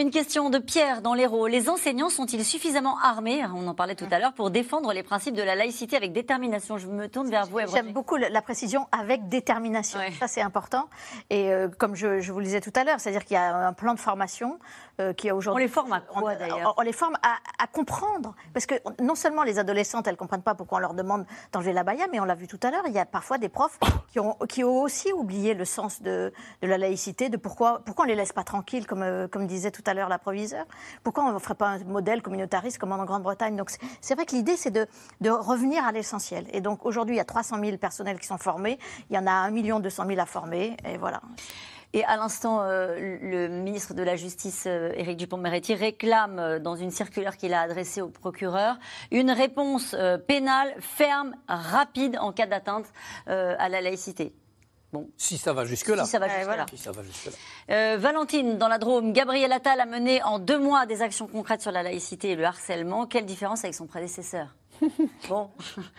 Une question de Pierre dans l'Hérault. Les enseignants sont-ils suffisamment armés, on en parlait tout à l'heure, pour défendre les principes de la laïcité avec détermination? Je me tourne vers vous. J'aime beaucoup la précision avec détermination. Ça, c'est important. Et euh, comme je, je, vous le disais tout à l'heure, c'est-à-dire qu'il y a un plan de formation euh, qui a aujourd'hui. On les forme à quoi d'ailleurs? on, les forme à, comprendre. Parce que non seulement les adolescentes, elles ne comprennent pas pourquoi on leur demande d'enlever la baya, mais on l'a vu tout à l'heure, il y a parfois des profs qui ont, qui ont aussi oublié le sens de, de la laïcité, de pourquoi, pourquoi on ne les laisse pas tranquilles, comme, euh, comme disait tout à l'heure la proviseure. Pourquoi on ne ferait pas un modèle communautariste comme en Grande-Bretagne? Donc c'est vrai que l'idée, c'est de, de revenir à l'essentiel. Et donc aujourd'hui, il y a 300 000 personnels qui sont formés, il y en a 1 200 000 à former, et voilà. Et à l'instant, euh, le ministre de la Justice, euh, Éric Dupont-Moretti, réclame euh, dans une circulaire qu'il a adressée au procureur une réponse pénale ferme, rapide en cas d'atteinte à la laïcité. Bon. Si ça va jusque-là. Si ça va jusque-là. Valentine, dans la Drôme, Gabriel Attal a mené en deux mois des actions concrètes sur la laïcité et le harcèlement. Quelle différence avec son prédécesseur? Bon.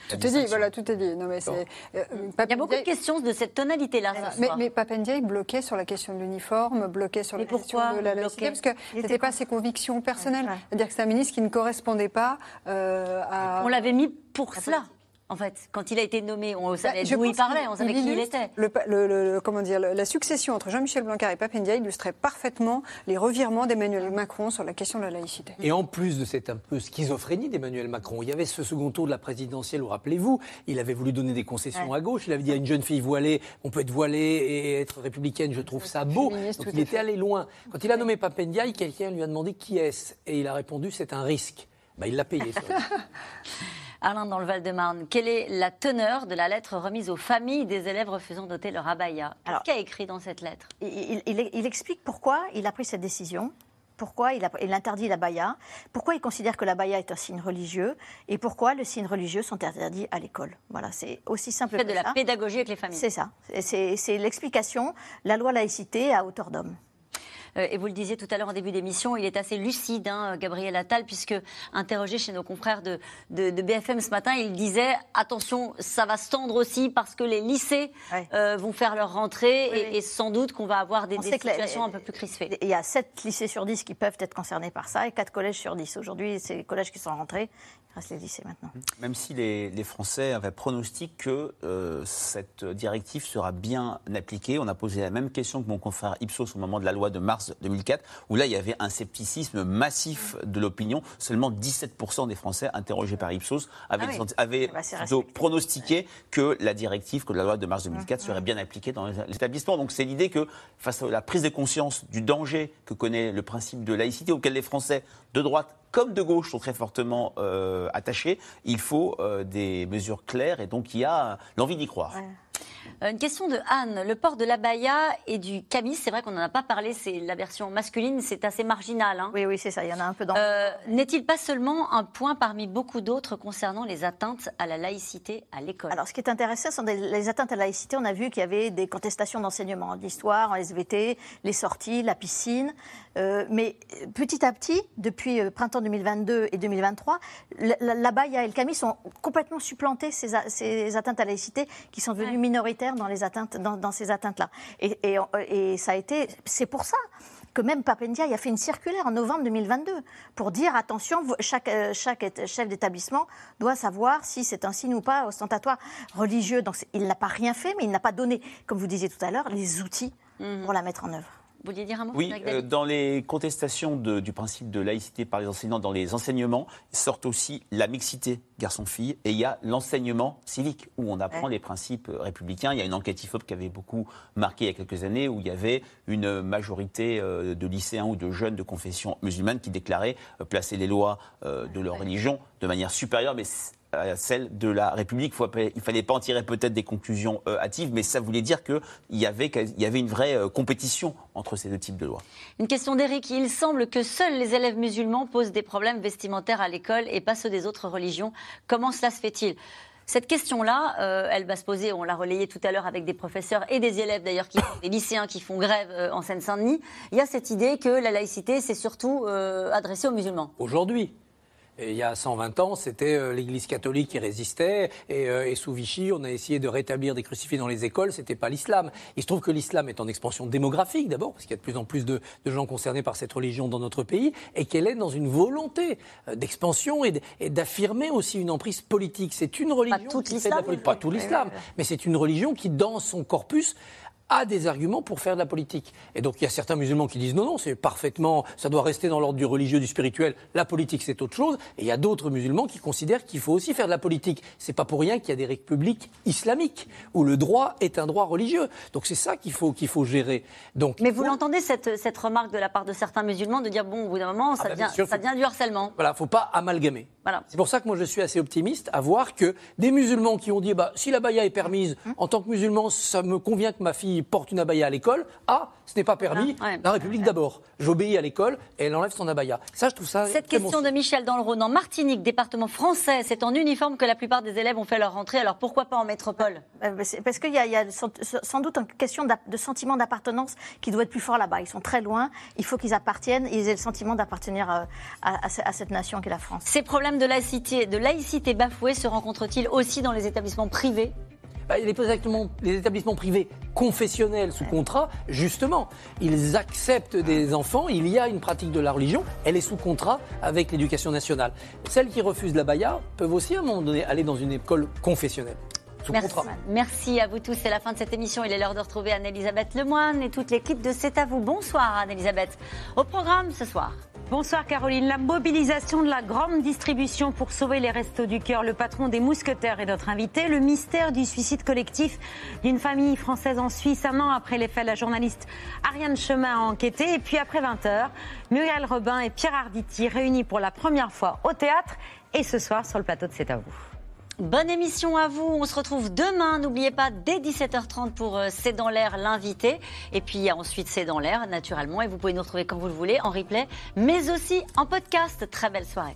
tout est dit, voilà, tout est dit. Non, mais euh, Il y a beaucoup de questions de cette tonalité-là. Mais, mais Papendiaï bloquait sur la question de l'uniforme, bloquait sur la question de la laïcité, parce que ce n'était pas ses convictions personnelles. C'est-à-dire que c'est un ministre qui ne correspondait pas euh, à. On l'avait mis pour cela en fait. Quand il a été nommé, on savait bah, d'où il parlait, on savait qui il était. Le, comment dire, la succession entre Jean-Michel Blanquer et Papendia illustrait parfaitement les revirements d'Emmanuel Macron sur la question de la laïcité. Et en plus de cette un peu schizophrénie d'Emmanuel Macron, il y avait ce second tour de la présidentielle, vous rappelez-vous, il avait voulu donner des concessions à gauche, il avait dit à une jeune fille voilée, on peut être voilée et être républicaine, je trouve ça beau. Donc il était allé loin. Quand il a nommé Papendia, quelqu'un lui a demandé qui est-ce Et il a répondu c'est un risque. Ben, il l'a payé. Alain, dans le Val-de-Marne, quelle est la teneur de la lettre remise aux familles des élèves refusant d'ôter leur abaya? Qu'est-ce qu'il a écrit dans cette lettre? il, explique pourquoi il a pris cette décision pourquoi il, a, il, interdit la baya, pourquoi il considère que la baya est un signe religieux et pourquoi le signe religieux sont interdits à l'école. Voilà, c'est aussi simple que ça. de la pédagogie avec les familles. C'est ça. C'est l'explication, la loi laïcité à hauteur d'homme. Euh, et vous le disiez tout à l'heure en début d'émission, il est assez lucide, hein, Gabriel Attal, puisque interrogé chez nos confrères de, BFM ce matin, il disait attention, ça va se tendre aussi parce que les lycées euh, vont faire leur rentrée et, sans doute qu'on va avoir des, situations un peu plus crispées. Il y a 7 lycées sur 10 qui peuvent être concernés par ça et 4 collèges sur 10. Aujourd'hui, c'est les collèges qui sont rentrés. Il reste les lycées maintenant. Même si les, Français avaient pronostic que euh, cette directive sera bien appliquée, on a posé la même question que mon confrère Ipsos au moment de la loi de mars 2004, où là, il y avait un scepticisme massif de l'opinion. Seulement 17% des Français interrogés par Ipsos avaient, ah bah, pronostiqué que la directive, que la loi de mars 2004 serait bien appliquée dans les établissements. Donc c'est l'idée que, face à la prise de conscience du danger que connaît le principe de laïcité, auquel les Français de droite comme de gauche sont très fortement euh, attachés, il faut euh, des mesures claires et donc il y a l'envie d'y croire. Une question de Anne. Le port de l'abaya et du camis, c'est vrai qu'on n'en a pas parlé, c'est la version masculine, c'est assez marginal. Hein. Oui, oui, c'est ça, il y en a un peu dans. Euh, n'est-il pas seulement un point parmi beaucoup d'autres concernant les atteintes à la laïcité à l'école? Alors, ce qui est intéressant, ce sont les atteintes à la laïcité. On a vu qu'il y avait des contestations d'enseignement, d'histoire, en SVT, les sorties, la piscine. Euh, mais petit à petit, depuis printemps 2022 et 2023, l'abaya et le camis sont complètement supplantés, ces, ces atteintes à la laïcité qui sont devenues minoritaires dans, les atteintes, dans, ces atteintes-là. Et, et, ça a été, c'est pour ça que même Papendia a fait une circulaire en novembre 2022 pour dire attention, chaque, euh, chaque chef d'établissement doit savoir si c'est un signe ou pas ostentatoire religieux. Donc il n'a pas rien fait, mais il n'a pas donné, comme vous disiez tout à l'heure, les outils mmh. pour la mettre en œuvre. Vous vouliez dire un mot Oui, euh, dans les contestations du principe de laïcité par les enseignants dans les enseignements, sortent aussi la mixité garçon-fille et il y a l'enseignement civique où on apprend les principes euh, républicains. Il y a une enquête IFOP qui avait beaucoup marqué il y a quelques années où il y avait une majorité euh, de lycéens ou de jeunes de confession musulmane qui déclaraient placer les lois de leur religion de manière supérieure. Mais celle de la République. Il ne fallait pas en tirer peut-être des conclusions euh, hâtives, mais ça voulait dire qu'il y avait, y avait une vraie euh, compétition entre ces deux types de lois. Une question d'Éric. Il semble que seuls les élèves musulmans posent des problèmes vestimentaires à l'école et pas ceux des autres religions. Comment cela se fait-il? Cette question-là, euh, elle va se poser, on l'a relayé tout à l'heure avec des professeurs et des élèves d'ailleurs, des lycéens qui font grève euh, en Seine-Saint-Denis. Il y a cette idée que la laïcité, c'est surtout adressé aux musulmans. Aujourd'hui il y a 120 ans, c'était euh, l'Église catholique qui résistait. Euh, et, sous Vichy, on a essayé de rétablir des crucifix dans les écoles. C'était pas l'islam. Il se trouve que l'islam est en expansion démographique d'abord, parce qu'il y a de plus en plus de, gens concernés par cette religion dans notre pays, et qu'elle est dans une volonté euh, d'expansion et d'affirmer aussi une emprise politique. C'est une religion pas tout l'islam, pas tout l'islam, mais c'est une religion qui, dans son corpus, a des arguments pour faire de la politique. Et donc il y a certains musulmans qui disent non, non, c'est parfaitement, ça doit rester dans l'ordre du religieux, du spirituel. La politique, c'est autre chose. Et il y a d'autres musulmans qui considèrent qu'il faut aussi faire de la politique. C'est pas pour rien qu'il y a des républiques islamiques où le droit est un droit religieux. Donc c'est ça qu'il faut qu'il faut gérer. Donc. Mais vous l'entendez cette, cette remarque de la part de certains musulmans de dire bon, au bout d'un moment, ça, ah bah, devient, ça devient du harcèlement. Voilà, faut pas amalgamer. Voilà. C'est pour ça que moi je suis assez optimiste à voir que des musulmans qui ont dit bah si la baya est permise hum. en tant que musulman, ça me convient que ma fille porte une abaya à l'école. Ah, ce n'est pas permis. La République d'abord. J'obéis à l'école et elle enlève son abaya. Ça, je trouve ça. Cette question de Michel dans le Rhône, en Martinique, département français, c'est en uniforme que la plupart des élèves ont fait leur rentrée. Alors pourquoi pas en métropole? Euh, Parce qu'il y, a sans doute une question de sentiment d'appartenance qui doit être plus fort là-bas. Ils sont très loin. Il faut qu'ils appartiennent. Ils aient le sentiment d'appartenir euh, à, cette nation qu'est la France. Ces problèmes de laïcité, de laïcité bafouée se rencontrent-ils aussi dans les établissements privés? bah, les, les établissements privés confessionnels sous contrat, justement, ils acceptent des enfants, il y a une pratique de la religion, elle est sous contrat avec l'éducation nationale. Celles qui refusent la baya peuvent aussi à un moment donné aller dans une école confessionnelle. Merci. Merci à vous tous. C'est la fin de cette émission. Il est l'heure de retrouver Anne-Elisabeth Lemoine et toute l'équipe de C'est à vous. Bonsoir Anne-Elisabeth. Au programme ce soir. Bonsoir Caroline. La mobilisation de la grande distribution pour sauver les restos du cœur. Le patron des mousquetaires est notre invité. Le mystère du suicide collectif d'une famille française en Suisse un an après les faits. La journaliste Ariane Chemin a enquêté. Et puis après 20h, Muriel Robin et Pierre Arditi réunis pour la première fois au théâtre et ce soir sur le plateau de C'est à vous. Bonne émission à vous. On se retrouve demain. N'oubliez pas, dès 17h30 pour euh, C'est dans l'air, l'invité. Et puis ensuite C'est dans l'air, naturellement. Et vous pouvez nous retrouver quand vous le voulez, en replay, mais aussi en podcast. Très belle soirée.